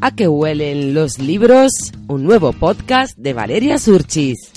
¿A qué huelen los libros? Un nuevo podcast de Valeria Surchis.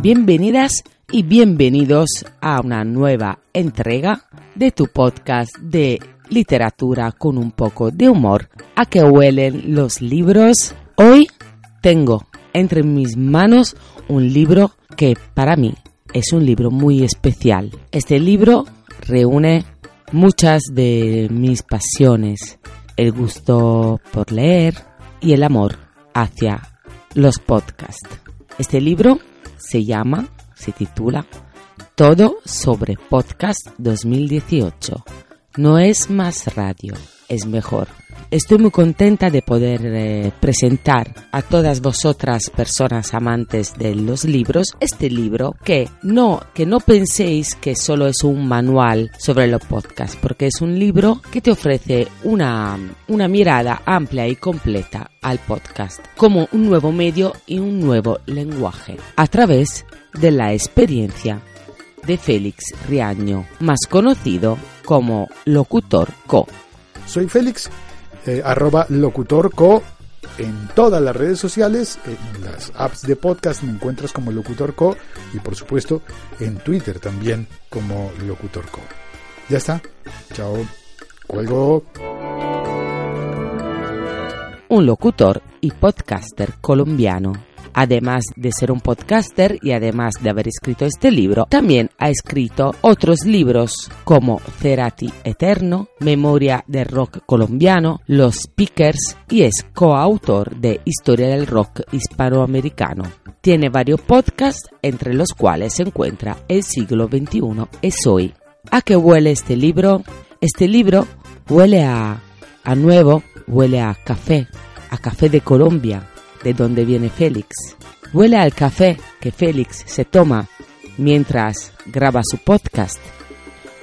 Bienvenidas y bienvenidos a una nueva entrega de tu podcast de literatura con un poco de humor. ¿A qué huelen los libros? Hoy tengo entre mis manos un libro que para mí es un libro muy especial. Este libro reúne muchas de mis pasiones, el gusto por leer y el amor hacia los podcasts. Este libro se llama, se titula Todo sobre Podcast 2018 no es más radio, es mejor. Estoy muy contenta de poder eh, presentar a todas vosotras personas amantes de los libros este libro que no que no penséis que solo es un manual sobre los podcasts porque es un libro que te ofrece una, una mirada amplia y completa al podcast como un nuevo medio y un nuevo lenguaje a través de la experiencia de Félix Riaño, más conocido como Locutor Co. Soy Félix, eh, arroba Locutor Co. En todas las redes sociales, en las apps de podcast me encuentras como Locutor Co. Y por supuesto en Twitter también como Locutor Co. Ya está. Chao. Cuelgo. Un locutor y podcaster colombiano Además de ser un podcaster y además de haber escrito este libro, también ha escrito otros libros como Cerati Eterno, Memoria del Rock Colombiano, Los Speakers y es coautor de Historia del Rock Hispanoamericano. Tiene varios podcasts, entre los cuales se encuentra El siglo XXI es hoy. ¿A qué huele este libro? Este libro huele a, a nuevo, huele a café, a café de Colombia, de donde viene Félix. Huele al café que Félix se toma mientras graba su podcast.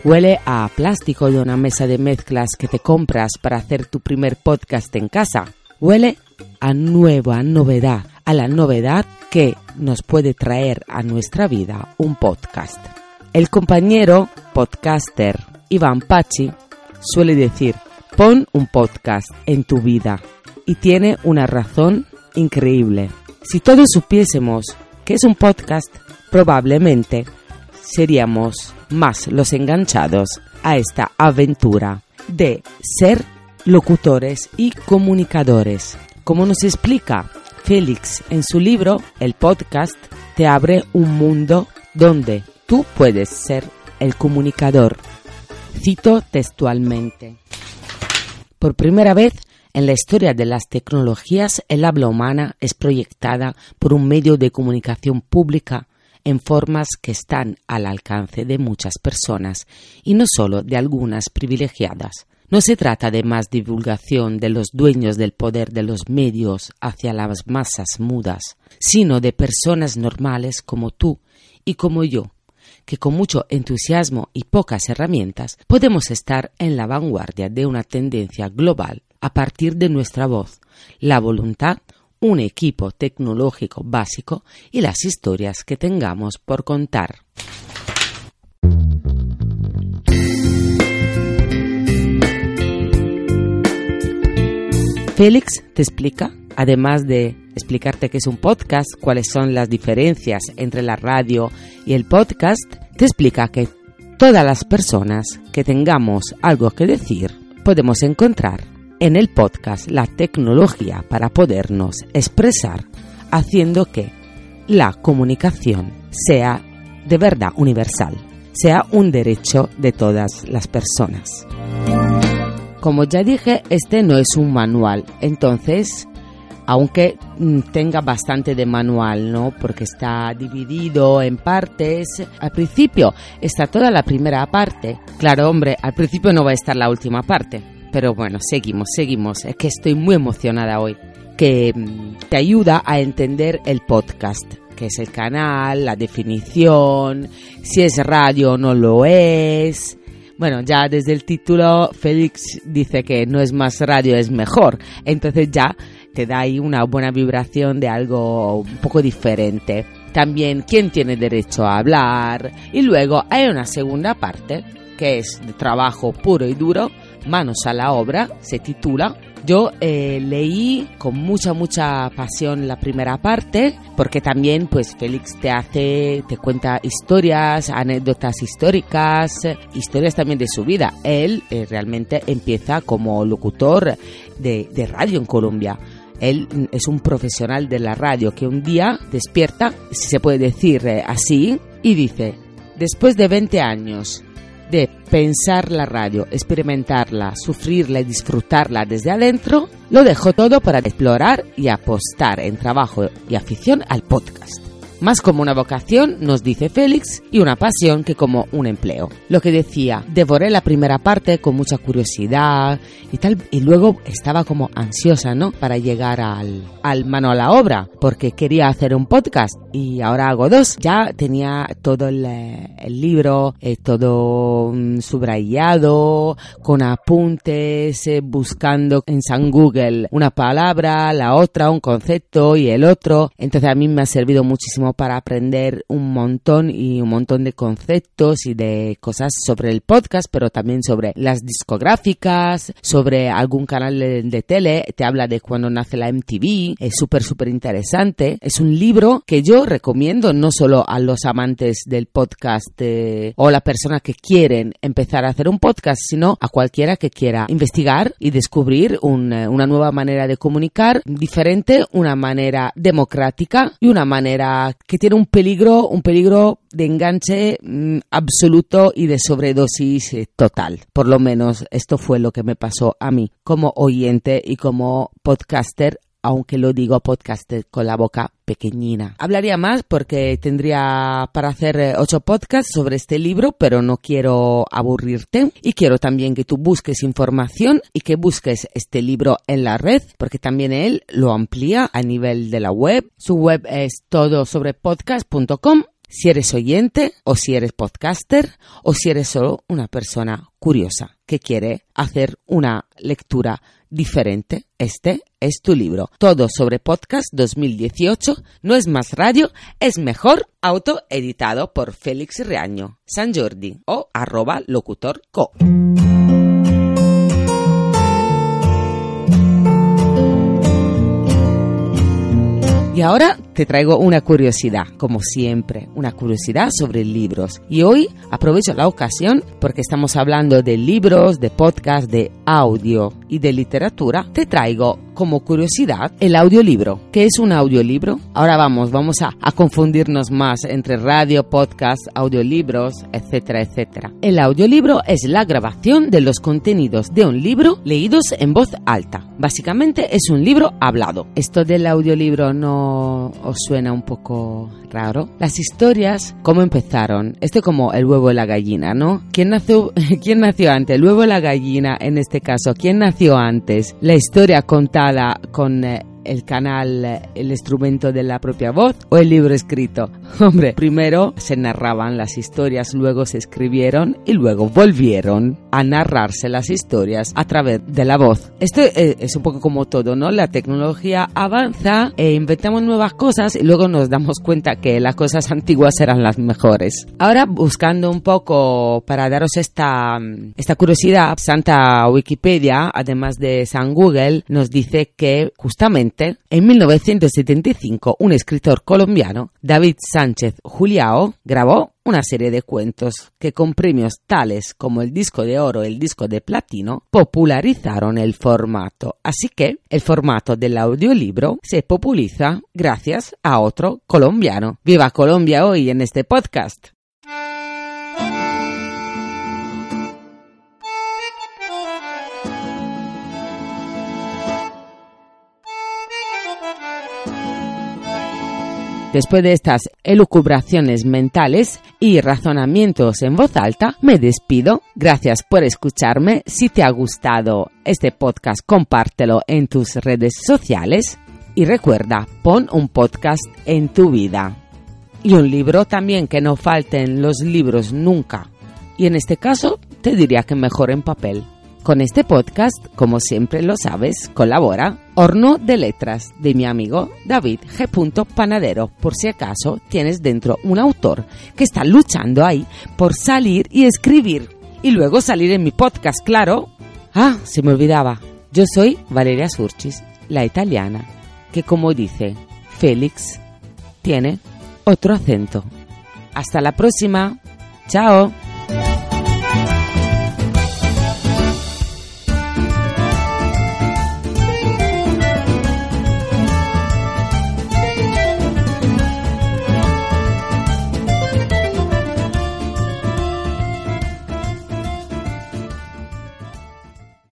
Huele a plástico de una mesa de mezclas que te compras para hacer tu primer podcast en casa. Huele a nueva novedad, a la novedad que nos puede traer a nuestra vida un podcast. El compañero podcaster Iván Pachi suele decir, pon un podcast en tu vida y tiene una razón increíble. Si todos supiésemos que es un podcast, probablemente seríamos más los enganchados a esta aventura de ser locutores y comunicadores. Como nos explica Félix en su libro, el podcast te abre un mundo donde tú puedes ser el comunicador. Cito textualmente. Por primera vez en la historia de las tecnologías, el habla humana es proyectada por un medio de comunicación pública en formas que están al alcance de muchas personas y no solo de algunas privilegiadas. No se trata de más divulgación de los dueños del poder de los medios hacia las masas mudas, sino de personas normales como tú y como yo, que con mucho entusiasmo y pocas herramientas podemos estar en la vanguardia de una tendencia global a partir de nuestra voz, la voluntad, un equipo tecnológico básico y las historias que tengamos por contar. Félix te explica, además de explicarte qué es un podcast, cuáles son las diferencias entre la radio y el podcast, te explica que todas las personas que tengamos algo que decir podemos encontrar en el podcast la tecnología para podernos expresar, haciendo que la comunicación sea de verdad universal, sea un derecho de todas las personas. Como ya dije, este no es un manual, entonces, aunque mm, tenga bastante de manual, ¿no? Porque está dividido en partes. Al principio está toda la primera parte. Claro, hombre, al principio no va a estar la última parte pero bueno, seguimos, seguimos. Es que estoy muy emocionada hoy. Que mm, te ayuda a entender el podcast, que es el canal, la definición, si es radio o no lo es. Bueno, ya desde el título Félix dice que no es más radio, es mejor. Entonces ya te da ahí una buena vibración de algo un poco diferente. También quién tiene derecho a hablar. Y luego hay una segunda parte que es de trabajo puro y duro, manos a la obra, se titula yo eh, leí con mucha, mucha pasión la primera parte, porque también, pues, Félix te hace, te cuenta historias, anécdotas históricas, historias también de su vida. Él eh, realmente empieza como locutor de, de radio en Colombia. Él es un profesional de la radio que un día despierta, si se puede decir eh, así, y dice, después de 20 años de pensar la radio, experimentarla, sufrirla y disfrutarla desde adentro, lo dejó todo para explorar y apostar en trabajo y afición al podcast más como una vocación, nos dice Félix, y una pasión que como un empleo. Lo que decía, devoré la primera parte con mucha curiosidad y tal, y luego estaba como ansiosa, ¿no? Para llegar al, al mano a la obra, porque quería hacer un podcast y ahora hago dos. Ya tenía todo el, el libro, eh, todo mm, subrayado, con apuntes, eh, buscando en San Google una palabra, la otra, un concepto y el otro. Entonces a mí me ha servido muchísimo para aprender un montón y un montón de conceptos y de cosas sobre el podcast, pero también sobre las discográficas, sobre algún canal de, tele, te habla de cuando nace la MTV, es súper, súper interesante. Es un libro que yo recomiendo no solo a los amantes del podcast eh, o la persona que quieren empezar a hacer un podcast, sino a cualquiera que quiera investigar y descubrir eh, una nueva manera de comunicar, diferente, una manera democrática y una manera que tiene un peligro, un peligro de enganche mm, absoluto y de sobredosis eh, total. Por lo menos esto fue lo que me pasó a mí como oyente y como podcaster aunque lo digo podcast con la boca pequeñina. Hablaría más porque tendría para hacer eh, ocho podcasts sobre este libro, pero no quiero aburrirte y quiero también que tú busques información y que busques este libro en la red, porque también él lo amplía a nivel de la web. Su web es todo sobre podcast.com si eres oyente o si eres podcaster o si eres solo una persona curiosa que quiere hacer una lectura diferente, este es tu libro. Todo sobre podcast 2018. No es más radio, es mejor autoeditado por Félix Reaño, San Jordi o arroba locutorco. Y ahora te traigo una curiosidad, como siempre, una curiosidad sobre libros. Y hoy aprovecho la ocasión porque estamos hablando de libros, de podcast, de audio y de literatura. Te traigo como curiosidad el audiolibro. ¿Qué es un audiolibro? Ahora vamos, vamos a, confundirnos más entre radio, podcast, audiolibros, etcétera, etcétera. El audiolibro es la grabación de los contenidos de un libro leídos en voz alta. Básicamente es un libro hablado. Esto del audiolibro no os suena un poco raro. Las historias, ¿cómo empezaron? Esto como el huevo y la gallina, ¿no? ¿Quién nació, ¿Quién nació antes? ¿El huevo o la gallina en este caso? ¿Quién nació antes? La historia contada con eh, el canal, el instrumento de la propia voz o el libro escrito. Hombre, primero se narraban las historias, luego se escribieron y luego volvieron a narrarse las historias a través de la voz. Esto eh, es un poco como todo, ¿no? La tecnología avanza e inventamos nuevas cosas y luego nos damos cuenta que las cosas antiguas eran las mejores. Ahora buscando un poco para daros esta, esta curiosidad, Santa Wikipedia, además de San Google, nos dice que justamente en 1975 un escritor colombiano, David Sánchez Juliao, grabó una serie de cuentos que con premios tales como el disco de oro y el disco de platino popularizaron el formato. Así que el formato del audiolibro se populiza gracias a otro colombiano. ¡Viva Colombia hoy en este podcast! Después de estas elucubraciones mentales y razonamientos en voz alta, me despido. Gracias por escucharme. Si te ha gustado este podcast, compártelo en tus redes sociales. Y recuerda, pon un podcast en tu vida. Y un libro también, que no falten los libros nunca. Y en este caso, te diría que mejor en papel. Con este podcast, como siempre lo sabes, colabora Horno de Letras de mi amigo David G. Panadero, por si acaso tienes dentro un autor que está luchando ahí por salir y escribir. Y luego salir en mi podcast, claro. Ah, se me olvidaba. Yo soy Valeria Surchis, la italiana, que como dice Félix, tiene otro acento. Hasta la próxima. Chao.